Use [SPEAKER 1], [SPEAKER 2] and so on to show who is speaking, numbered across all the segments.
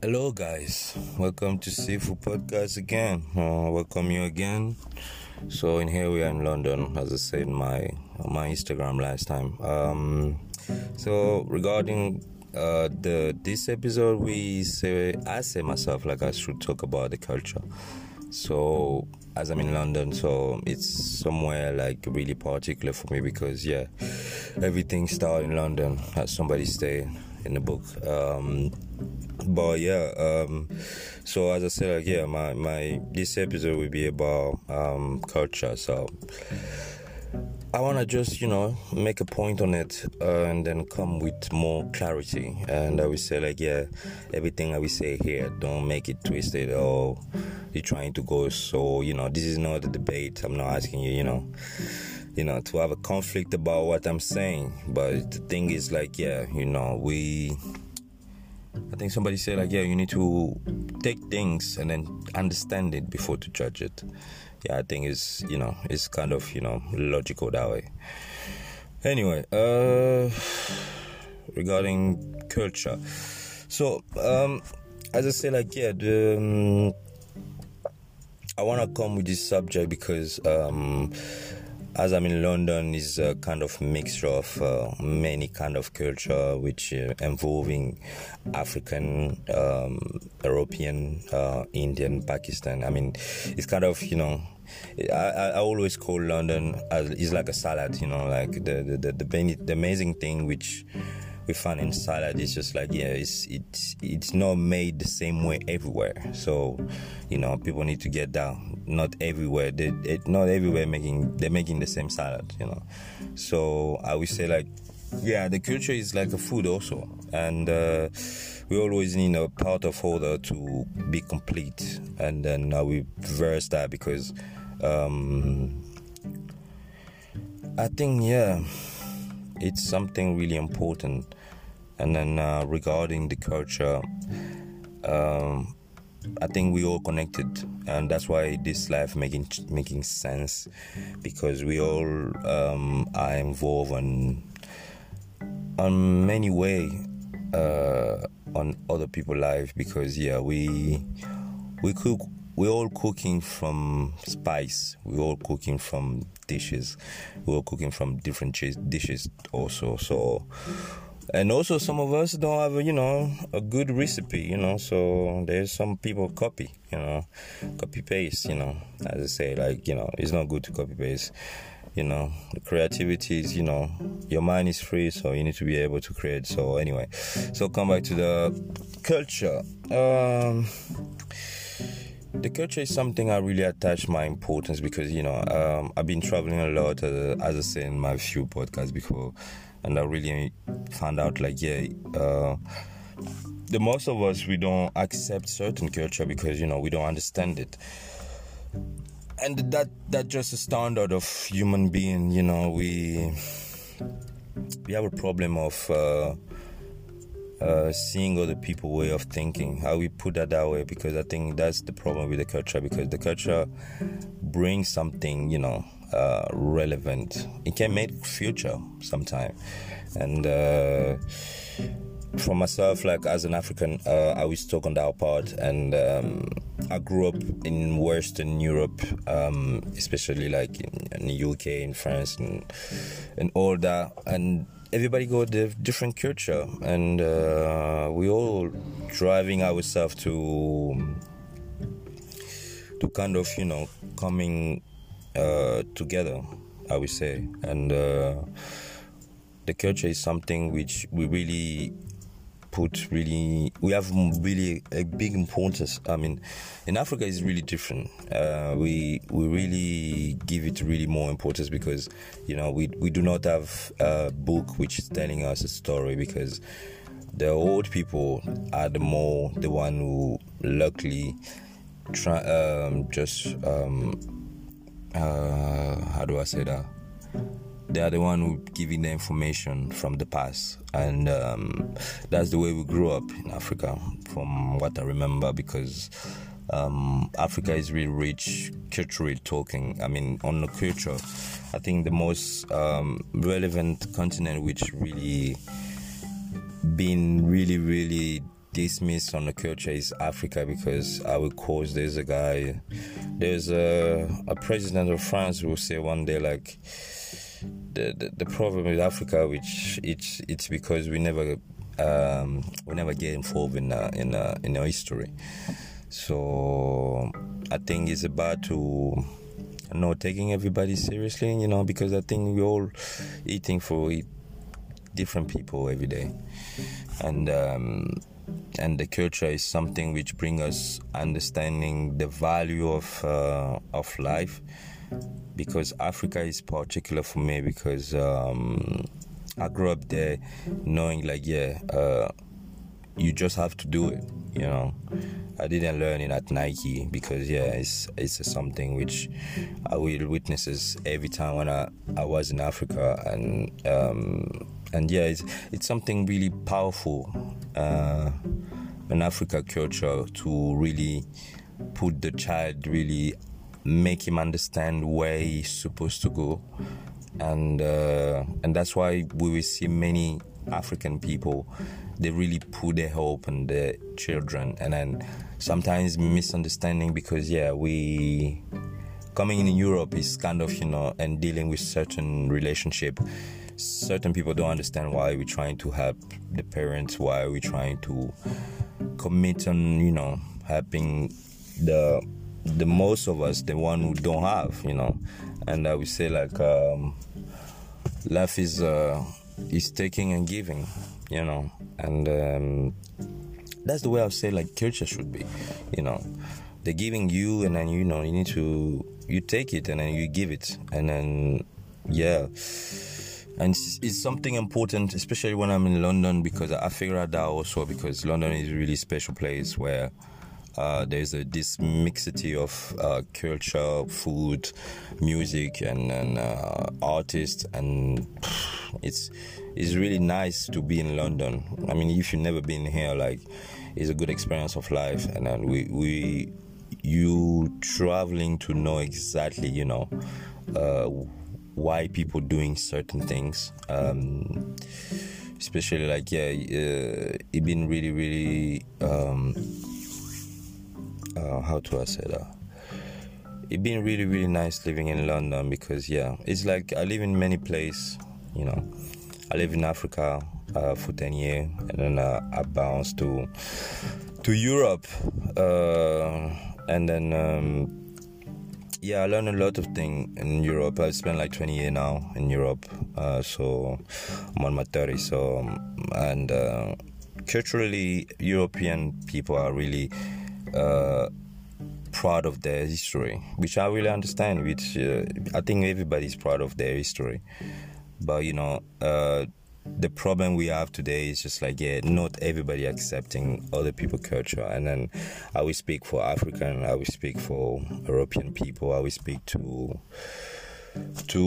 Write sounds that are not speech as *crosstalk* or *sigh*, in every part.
[SPEAKER 1] Hello, guys. Welcome to Sifu Podcast again. Uh, welcome you again. So, in here we are in London, as I said my my Instagram last time. Um, so, regarding uh, the this episode, we say I say myself like I should talk about the culture. So, as I'm in London, so it's somewhere like really particular for me because yeah, everything started in London. As somebody said in the book. Um, but yeah, um, so as I said, like, yeah, my, my this episode will be about um, culture. So I want to just you know make a point on it uh, and then come with more clarity. And I will say like, yeah, everything I will say here, don't make it twisted or you're trying to go. So you know, this is not a debate. I'm not asking you, you know you know, to have a conflict about what I'm saying. But the thing is, like, yeah, you know, we. I think somebody said, like, yeah, you need to take things and then understand it before to judge it. Yeah, I think it's, you know, it's kind of, you know, logical that way. Anyway, uh, regarding culture. So, um, as I say, like, yeah, the. Um, I want to come with this subject because um, as I'm in London, is a kind of mixture of uh, many kind of culture, which uh, involving African, um, European, uh, Indian, Pakistan. I mean, it's kind of you know. I, I always call London as it's like a salad, you know, like the the, the, the amazing thing which we find in salad it's just like yeah it's it's it's not made the same way everywhere. So you know people need to get down. Not everywhere. They it, not everywhere making they're making the same salad you know. So i would say like yeah the culture is like a food also. And uh, we always need a part of order to be complete. And then uh, we verse that because um, i think yeah it's something really important and then uh, regarding the culture, um, I think we all connected, and that's why this life making making sense. Because we all um, are involved on on many way uh, on other people's life. Because yeah we we cook we're all cooking from spice. We're all cooking from dishes. We're all cooking from different dishes also. So and also some of us don't have you know a good recipe you know so there's some people copy you know copy paste you know as i say like you know it's not good to copy paste you know. The creativity is you know your mind is free so you need to be able to create. So anyway so come back to the culture. Um the culture is something I really attach my importance because you know um, I've been traveling a lot uh, as I say in my few podcasts before and I really found out like yeah uh, the most of us we don't accept certain culture because you know we don't understand it. And that that just a standard of human being you know we we have a problem of uh, uh, seeing other people way of thinking how we put that that way because i think that's the problem with the culture because the culture brings something you know uh, relevant. It can make future sometime. And uh, for myself, like as an African, uh, I was talk on that part, and um, I grew up in Western Europe, um, especially like in, in, the UK, in France, and and all that, and everybody got a different culture, and uh, we all driving ourselves to to kind of you know coming uh, together, I would say. And uh, the culture is something which we really put really we have really a big importance i mean in africa is really different uh, we we really give it really more importance because you know we we do not have a book which is telling us a story because the old people are the more the one who luckily try um, just um, uh, how do I say that? They are the one who giving the information from the past, and um, that's the way we grew up in Africa, from what I remember. Because um, Africa is really rich culturally talking. I mean, on the culture, I think the most um, relevant continent which really been really really dismiss on the culture is Africa because I would cause there's a guy, there's a, a president of France who will say one day like the, the, the problem with Africa, which it's it's because we never um, we never get involved in uh, in uh, in our history. So I think it's about to know taking everybody seriously, you know, because I think we're all eating for different people every day, and um, and the culture is something which brings us understanding the value of uh, of life. Because Africa is particular for me because um, I grew up there, knowing like yeah, uh, you just have to do it. You know, I didn't learn it at Nike because yeah, it's it's something which I will witnesses every time when I, I was in Africa and um, and yeah, it's it's something really powerful uh, in Africa culture to really put the child really make him understand where he's supposed to go. And uh, and that's why we will see many African people they really put their hope in their children. And then sometimes misunderstanding because yeah we coming in Europe is kind of you know and dealing with certain relationship certain people don't understand why we're trying to help the parents why we're trying to commit on you know helping the the most of us the one who don't have you know. And I would say like um, life is uh, is taking and giving, you know, and um, that's the way I say like culture should be, you know, they're giving you and then you know you need to you take it and then you give it. And then yeah. And it's, something important, especially when I'm in London, because I figure out that also because London is a really special place where uh, there's a, this mixity of uh, culture, food, music, and, and uh, artists, and *sighs* it's it's really nice to be in London. I mean, if you've never been here, like, it's a good experience of life, and then we we you traveling to know exactly, you know. Why people doing certain things um, especially like yeah uh, it been really really um, uh, how to I say that? It's been really, really nice living in London because, yeah, it's like I live in many places, you know. I live in Africa uh, for 10 years and then uh, I bounced to to Europe uh, and then um, yeah I learned a lot of things in Europe I've spent like 20 years now in Europe uh, so I'm on my 30 so and uh, culturally European people are really uh, proud of their history, which I really understand. Which uh, I think everybody's proud of their history, but you know, uh, the problem we have today is just like yeah, not everybody accepting other people' culture. And then I will speak for African, I will speak for European people, I will speak to to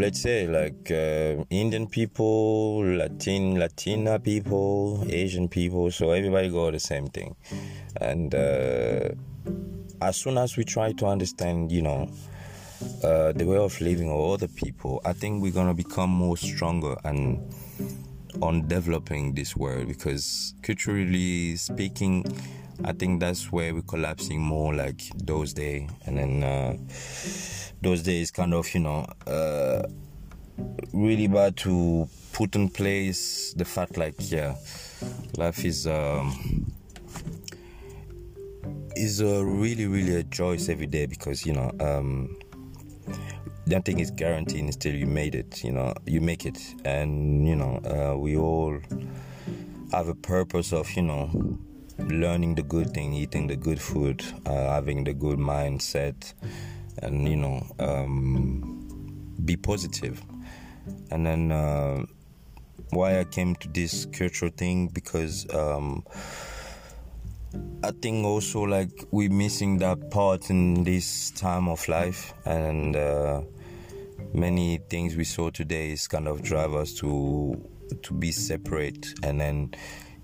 [SPEAKER 1] let's say like uh, Indian people, Latin Latina people, Asian people. So everybody got the same thing, and uh, as soon as we try to understand, you know. Uh, the way of living of other people, I think we're gonna become more stronger and on developing this world because culturally speaking, I think that's where we're collapsing more like those days, and then uh, those days kind of you know uh, really bad to put in place the fact like yeah life is um, is a really really a choice every day because you know um, nothing is guaranteed until you made it you know you make it. And you know uh, we all have a purpose of you know learning the good thing eating the good food uh, having the good mindset and you know um, be positive. And then uh, why i came to this cultural thing because um, i think also like we're missing that part in this time of life and uh, many things we saw today is kind of drive us to to be separate and then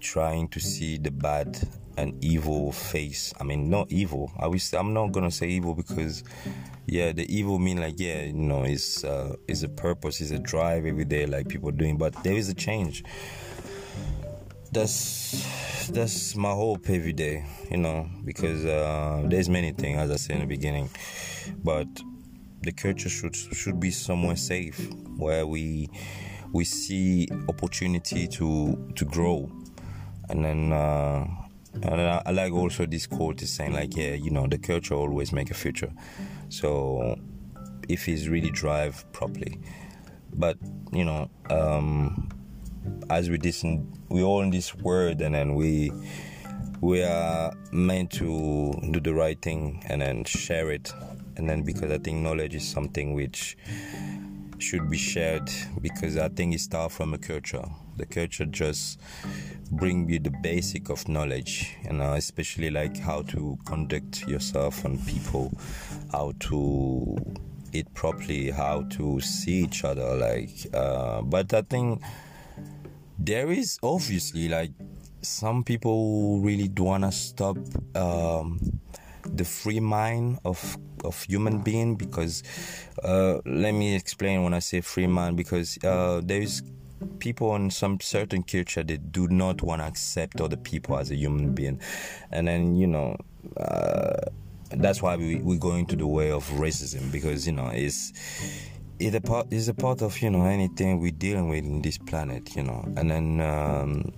[SPEAKER 1] trying to see the bad and evil face. I mean, not evil. I wish I'm not gonna say evil because, yeah, the evil mean like yeah, you know, it's uh, is a purpose, it's a drive every day, like people doing. But there is a change. That's that's my hope every day, you know, because uh, there's many things as I said in the beginning, but the culture should should be somewhere safe where we we see opportunity to to grow, and then. Uh, and I, I like also this quote is saying like yeah you know the culture always make a future so if it's really drive properly but you know um as we listen we all in this world and then we we are meant to do the right thing and then share it. And then because i think knowledge is something which should be shared because i think it starts from a culture. The culture just bring you the basic of knowledge you know especially like how to conduct yourself and people how to eat properly how to see each other like uh, but i think there is obviously like some people really do want to stop um, the free mind of of human being because uh, let me explain when I say free mind because uh, there is people in some certain culture that do not want to accept other people as a human being. And then you know uh, that's why we, we're going to the way of racism because you know it's it's a part it's a part of you know anything we're dealing with in this planet you know. And then um,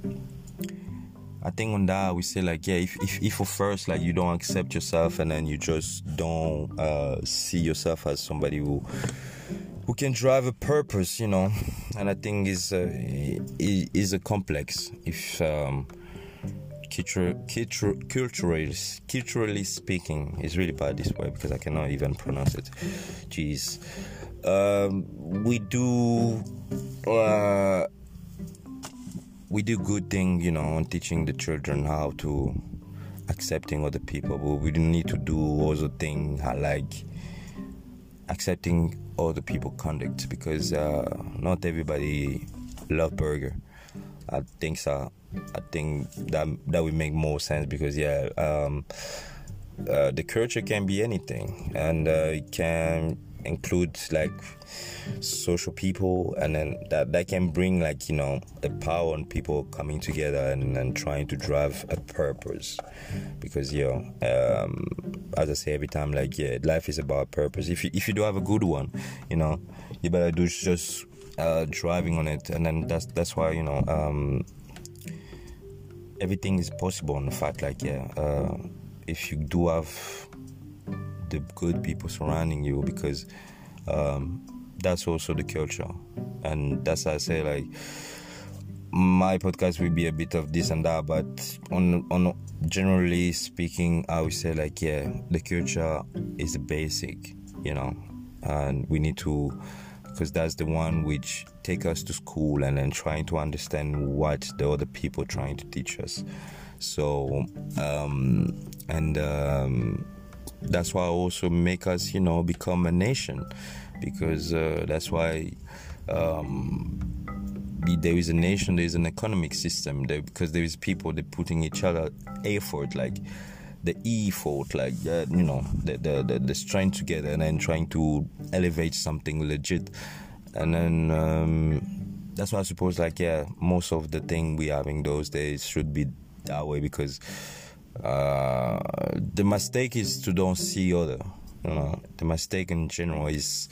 [SPEAKER 1] I think on that we say like yeah if, if if first like you don't accept yourself and then you just don't uh, see yourself as somebody who who can drive a purpose you know. And I think is uh, is a complex. If um, culture, culturally, culturally speaking is really bad this way because I cannot even pronounce it. Jeez um, we do uh, we do good thing, you know, on teaching the children how to accepting other people, but we need to do also thing like accepting other people conduct because uh, not everybody love burger. I think so. I think that that would make more sense because yeah, um, uh, the culture can be anything and uh, it can include like social people and then that that can bring like you know the power on people coming together and, and trying to drive a purpose. Because you know um, as i say every time like yeah life is about purpose. If you if you do have a good one you know you better do just uh, driving on it. And then that's that's why you know um, everything is possible in fact like yeah uh, if you do have the good people surrounding you because um, that's also the culture. And that's i say like my podcast will be a bit of this and that but on on generally speaking i would say like yeah the culture is the basic you know and we need to because that's the one which take us to school and then trying to understand what the other people trying to teach us. So um, and um, that's why also make us you know become a nation. Because uh, that's why um, there is a nation there is an economic system there because there is people that putting each other effort like the e effort like uh, you know the, the, the, the strength together and then trying to elevate something legit. And then um, that's why i suppose like yeah most of the thing we having those days should be that way because uh, the mistake is to don't see other you know the mistake in general is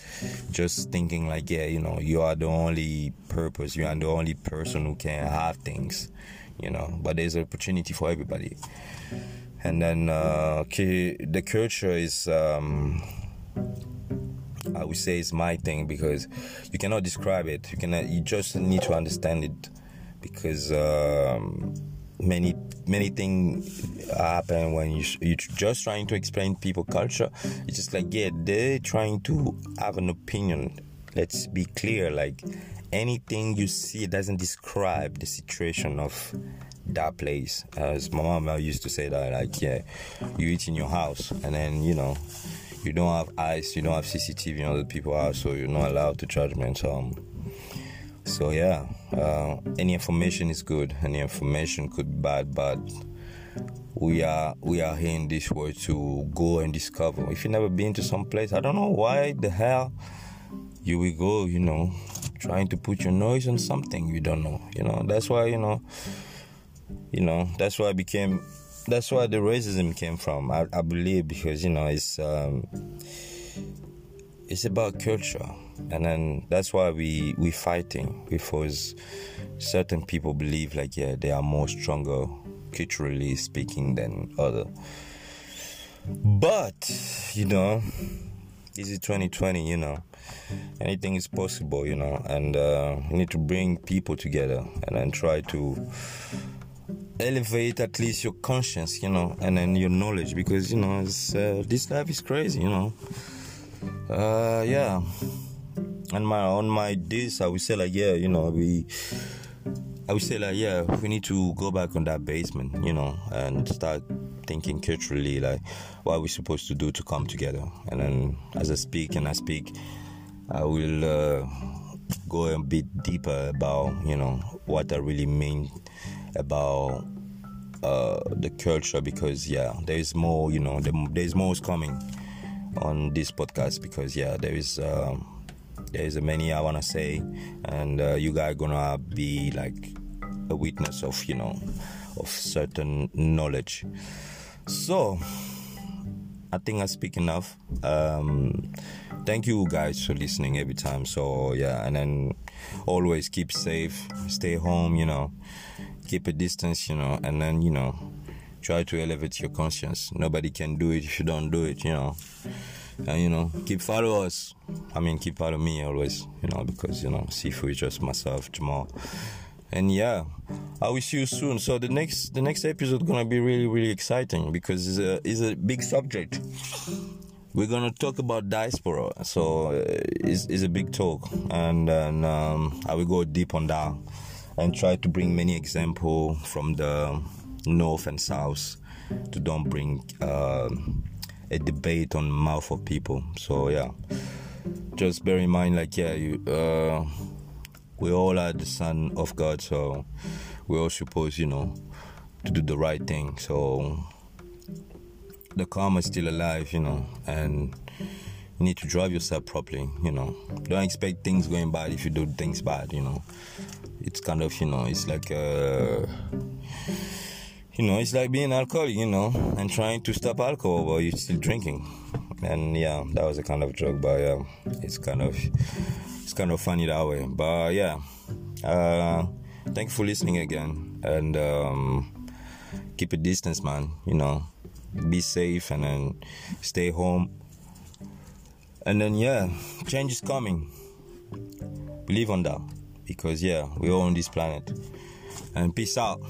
[SPEAKER 1] just thinking like yeah you know you are the only purpose you are the only person who can have things you know but there's an opportunity for everybody and then uh, the culture is um, I would say it's my thing because you cannot describe it. You cannot. You just need to understand it because um, many many things happen when you you're just trying to explain people culture. It's just like yeah, they're trying to have an opinion. Let's be clear, like anything you see doesn't describe the situation of that place. As my mom used to say that, like yeah, you eat in your house and then you know you don't have ice, you don't have CCTV in other people's house, so you're not allowed to judgment. So, um, so yeah, uh, any information is good. Any information could be bad, but we are we are here in this world to go and discover. If you've never been to some place, I don't know why the hell you will go. You know, trying to put your nose on something you don't know. You know, that's why you know you know that's why I became that's why the racism came from. I, I believe because you know it's um, it's about culture, and then that's why we we fighting because certain people believe like yeah they are more stronger culturally speaking than other. But you know, this is 2020. You know, anything is possible. You know, and uh, we need to bring people together and then try to elevate at least your conscience, you know, and then your knowledge because you know uh, this life is crazy, you know. Uh, yeah, and my on my days, I would say like yeah, you know, we. I would say like yeah, we need to go back on that basement, you know, and start thinking culturally like what are we're supposed to do to come together. And then as I speak and I speak, I will uh, go a bit deeper about you know what I really mean about uh, the culture because yeah, there is more. You know, there is more coming on this podcast because yeah, there is. Um, there is many I wanna say, and uh, you guys gonna be like a witness of you know of certain knowledge. So I think I speak enough. Um, thank you guys for listening every time. So yeah, and then always keep safe, stay home. You know, keep a distance, you know, and then, you know, try to elevate your conscience. Nobody can do it if you don't do it, you know. And, you know, keep follow us. I mean, keep follow me always, you know, because, you know, Sifu is just myself, Jamal. And yeah, I will see you soon. So the next the next episode gonna be really really exciting because it's a it's a big subject. We're gonna talk about diaspora, so uh, it's, it's a big talk, and then um, I will go deep on that and try to bring many example from the north and south to don't bring uh, a debate on mouth of people. So yeah, just bear in mind, like yeah, you, uh, we all are the son of God, so we all supposed, you know, to do the right thing. So the karma is still alive, you know, and you need to drive yourself properly, you know. Don't expect things going bad if you do things bad, you know it's kind of you know it's like uh, you know it's like being alcoholic you know and trying to stop alcohol but you're still drinking. And yeah that was a kind of joke but yeah it's kind of it's kind of funny that way. But yeah uh, thank you for listening again. And um, keep a distance man you know. Be safe and then stay home. And then yeah change is coming. Believe on that. Because yeah, we're all on this planet. And peace out.